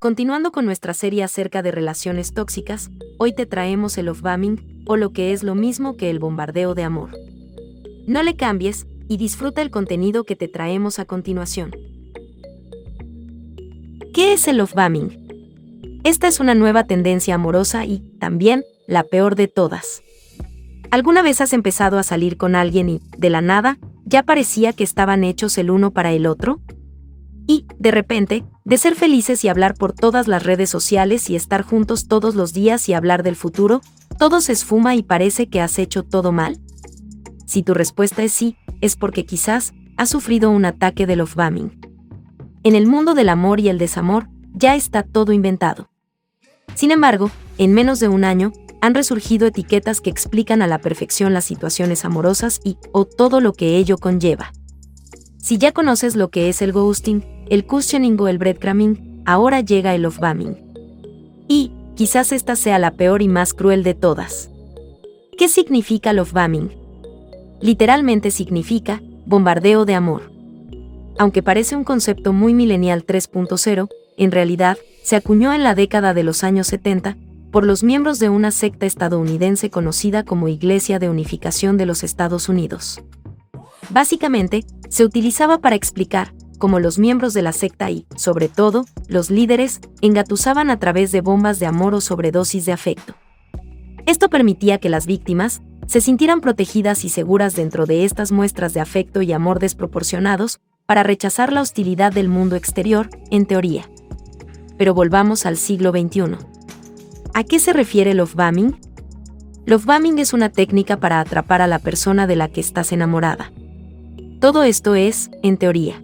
Continuando con nuestra serie acerca de relaciones tóxicas, hoy te traemos el off-bombing, o lo que es lo mismo que el bombardeo de amor. No le cambies y disfruta el contenido que te traemos a continuación. ¿Qué es el off-bombing? Esta es una nueva tendencia amorosa y, también, la peor de todas. ¿Alguna vez has empezado a salir con alguien y, de la nada, ya parecía que estaban hechos el uno para el otro? Y, de repente, de ser felices y hablar por todas las redes sociales y estar juntos todos los días y hablar del futuro, todo se esfuma y parece que has hecho todo mal? Si tu respuesta es sí, es porque quizás has sufrido un ataque de love-bombing. En el mundo del amor y el desamor, ya está todo inventado. Sin embargo, en menos de un año, han resurgido etiquetas que explican a la perfección las situaciones amorosas y o todo lo que ello conlleva. Si ya conoces lo que es el ghosting, el cushioning o el breadcrumbing, ahora llega el off-bombing. Y, quizás esta sea la peor y más cruel de todas. ¿Qué significa love-bombing? Literalmente significa bombardeo de amor. Aunque parece un concepto muy milenial 3.0, en realidad se acuñó en la década de los años 70 por los miembros de una secta estadounidense conocida como Iglesia de Unificación de los Estados Unidos. Básicamente, se utilizaba para explicar cómo los miembros de la secta y, sobre todo, los líderes, engatusaban a través de bombas de amor o sobredosis de afecto. Esto permitía que las víctimas se sintieran protegidas y seguras dentro de estas muestras de afecto y amor desproporcionados para rechazar la hostilidad del mundo exterior, en teoría. Pero volvamos al siglo XXI. ¿A qué se refiere love bombing? Love bombing es una técnica para atrapar a la persona de la que estás enamorada. Todo esto es, en teoría.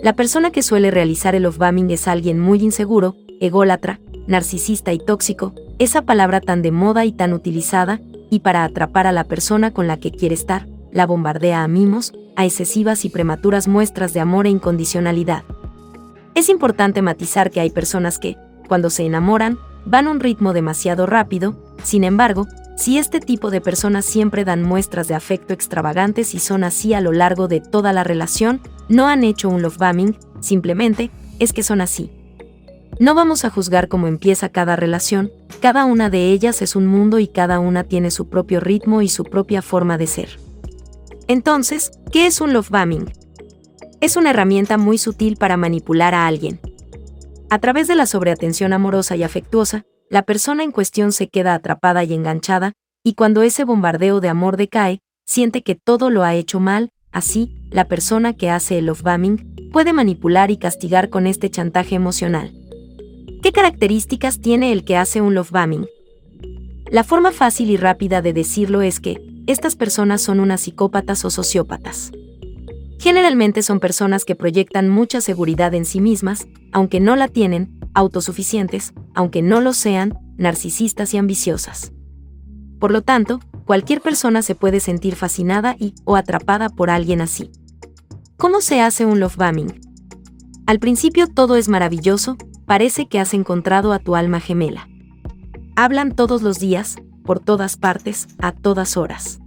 La persona que suele realizar el love bombing es alguien muy inseguro, ególatra, narcisista y tóxico, esa palabra tan de moda y tan utilizada, y para atrapar a la persona con la que quiere estar, la bombardea a mimos, a excesivas y prematuras muestras de amor e incondicionalidad. Es importante matizar que hay personas que, cuando se enamoran, van a un ritmo demasiado rápido, sin embargo, si este tipo de personas siempre dan muestras de afecto extravagantes y son así a lo largo de toda la relación, no han hecho un love bombing, simplemente es que son así. No vamos a juzgar cómo empieza cada relación, cada una de ellas es un mundo y cada una tiene su propio ritmo y su propia forma de ser. Entonces, ¿qué es un love bombing? Es una herramienta muy sutil para manipular a alguien, a través de la sobreatención amorosa y afectuosa, la persona en cuestión se queda atrapada y enganchada, y cuando ese bombardeo de amor decae, siente que todo lo ha hecho mal, así, la persona que hace el love-bombing puede manipular y castigar con este chantaje emocional. ¿Qué características tiene el que hace un love-bombing? La forma fácil y rápida de decirlo es que, estas personas son unas psicópatas o sociópatas. Generalmente son personas que proyectan mucha seguridad en sí mismas, aunque no la tienen, autosuficientes, aunque no lo sean, narcisistas y ambiciosas. Por lo tanto, cualquier persona se puede sentir fascinada y o atrapada por alguien así. ¿Cómo se hace un love bombing? Al principio todo es maravilloso, parece que has encontrado a tu alma gemela. Hablan todos los días, por todas partes, a todas horas.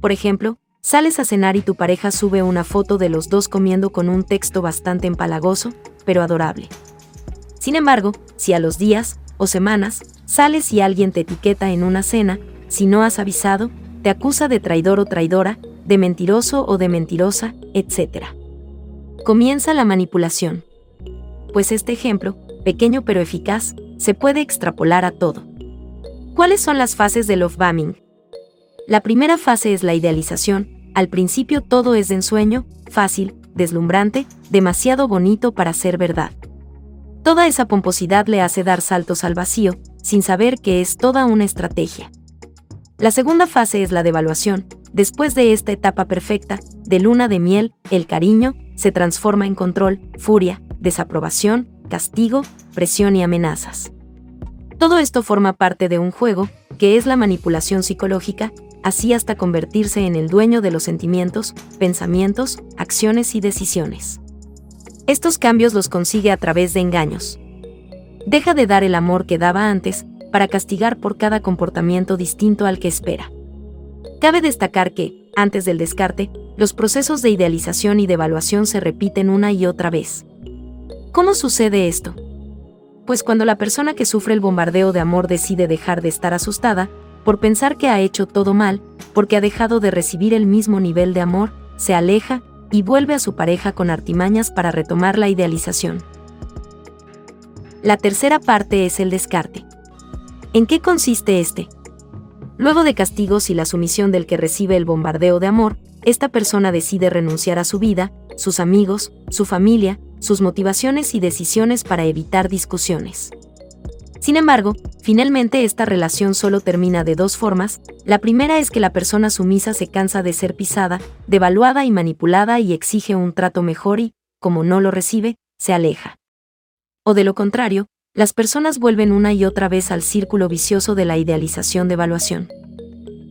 Por ejemplo, Sales a cenar y tu pareja sube una foto de los dos comiendo con un texto bastante empalagoso, pero adorable. Sin embargo, si a los días o semanas sales y alguien te etiqueta en una cena, si no has avisado, te acusa de traidor o traidora, de mentiroso o de mentirosa, etc. Comienza la manipulación. Pues este ejemplo, pequeño pero eficaz, se puede extrapolar a todo. ¿Cuáles son las fases del love bombing? La primera fase es la idealización, al principio todo es de ensueño, fácil, deslumbrante, demasiado bonito para ser verdad. Toda esa pomposidad le hace dar saltos al vacío, sin saber que es toda una estrategia. La segunda fase es la devaluación. Después de esta etapa perfecta, de luna de miel, el cariño se transforma en control, furia, desaprobación, castigo, presión y amenazas. Todo esto forma parte de un juego, que es la manipulación psicológica, así hasta convertirse en el dueño de los sentimientos, pensamientos, acciones y decisiones. Estos cambios los consigue a través de engaños. Deja de dar el amor que daba antes, para castigar por cada comportamiento distinto al que espera. Cabe destacar que, antes del descarte, los procesos de idealización y de evaluación se repiten una y otra vez. ¿Cómo sucede esto? pues cuando la persona que sufre el bombardeo de amor decide dejar de estar asustada, por pensar que ha hecho todo mal, porque ha dejado de recibir el mismo nivel de amor, se aleja y vuelve a su pareja con artimañas para retomar la idealización. La tercera parte es el descarte. ¿En qué consiste este? Luego de castigos y la sumisión del que recibe el bombardeo de amor, esta persona decide renunciar a su vida, sus amigos, su familia, sus motivaciones y decisiones para evitar discusiones. Sin embargo, finalmente esta relación solo termina de dos formas. La primera es que la persona sumisa se cansa de ser pisada, devaluada y manipulada y exige un trato mejor y, como no lo recibe, se aleja. O de lo contrario, las personas vuelven una y otra vez al círculo vicioso de la idealización de evaluación.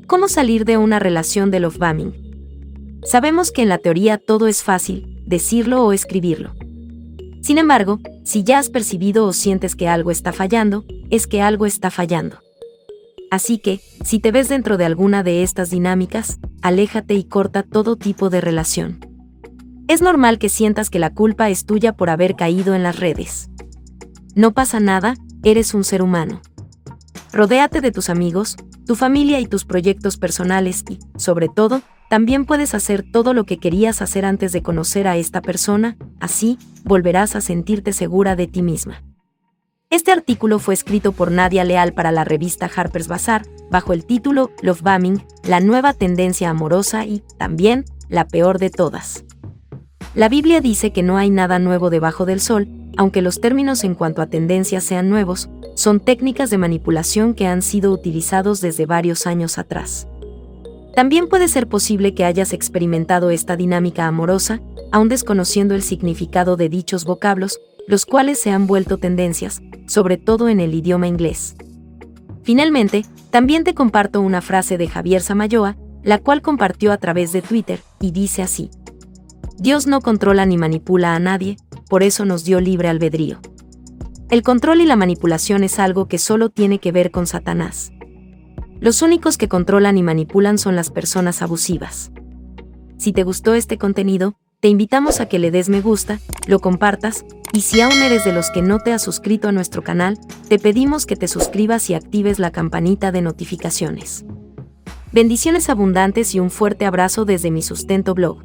¿Cómo salir de una relación de love bombing? Sabemos que en la teoría todo es fácil, decirlo o escribirlo. Sin embargo, si ya has percibido o sientes que algo está fallando, es que algo está fallando. Así que, si te ves dentro de alguna de estas dinámicas, aléjate y corta todo tipo de relación. Es normal que sientas que la culpa es tuya por haber caído en las redes. No pasa nada, eres un ser humano. Rodéate de tus amigos, tu familia y tus proyectos personales y, sobre todo, también puedes hacer todo lo que querías hacer antes de conocer a esta persona, así, volverás a sentirte segura de ti misma. Este artículo fue escrito por Nadia Leal para la revista Harper's Bazaar, bajo el título Love Bombing, la nueva tendencia amorosa y, también, la peor de todas. La Biblia dice que no hay nada nuevo debajo del sol, aunque los términos en cuanto a tendencias sean nuevos, son técnicas de manipulación que han sido utilizados desde varios años atrás. También puede ser posible que hayas experimentado esta dinámica amorosa, aún desconociendo el significado de dichos vocablos, los cuales se han vuelto tendencias, sobre todo en el idioma inglés. Finalmente, también te comparto una frase de Javier Samayoa, la cual compartió a través de Twitter, y dice así. Dios no controla ni manipula a nadie, por eso nos dio libre albedrío. El control y la manipulación es algo que solo tiene que ver con Satanás. Los únicos que controlan y manipulan son las personas abusivas. Si te gustó este contenido, te invitamos a que le des me gusta, lo compartas, y si aún eres de los que no te has suscrito a nuestro canal, te pedimos que te suscribas y actives la campanita de notificaciones. Bendiciones abundantes y un fuerte abrazo desde mi sustento blog.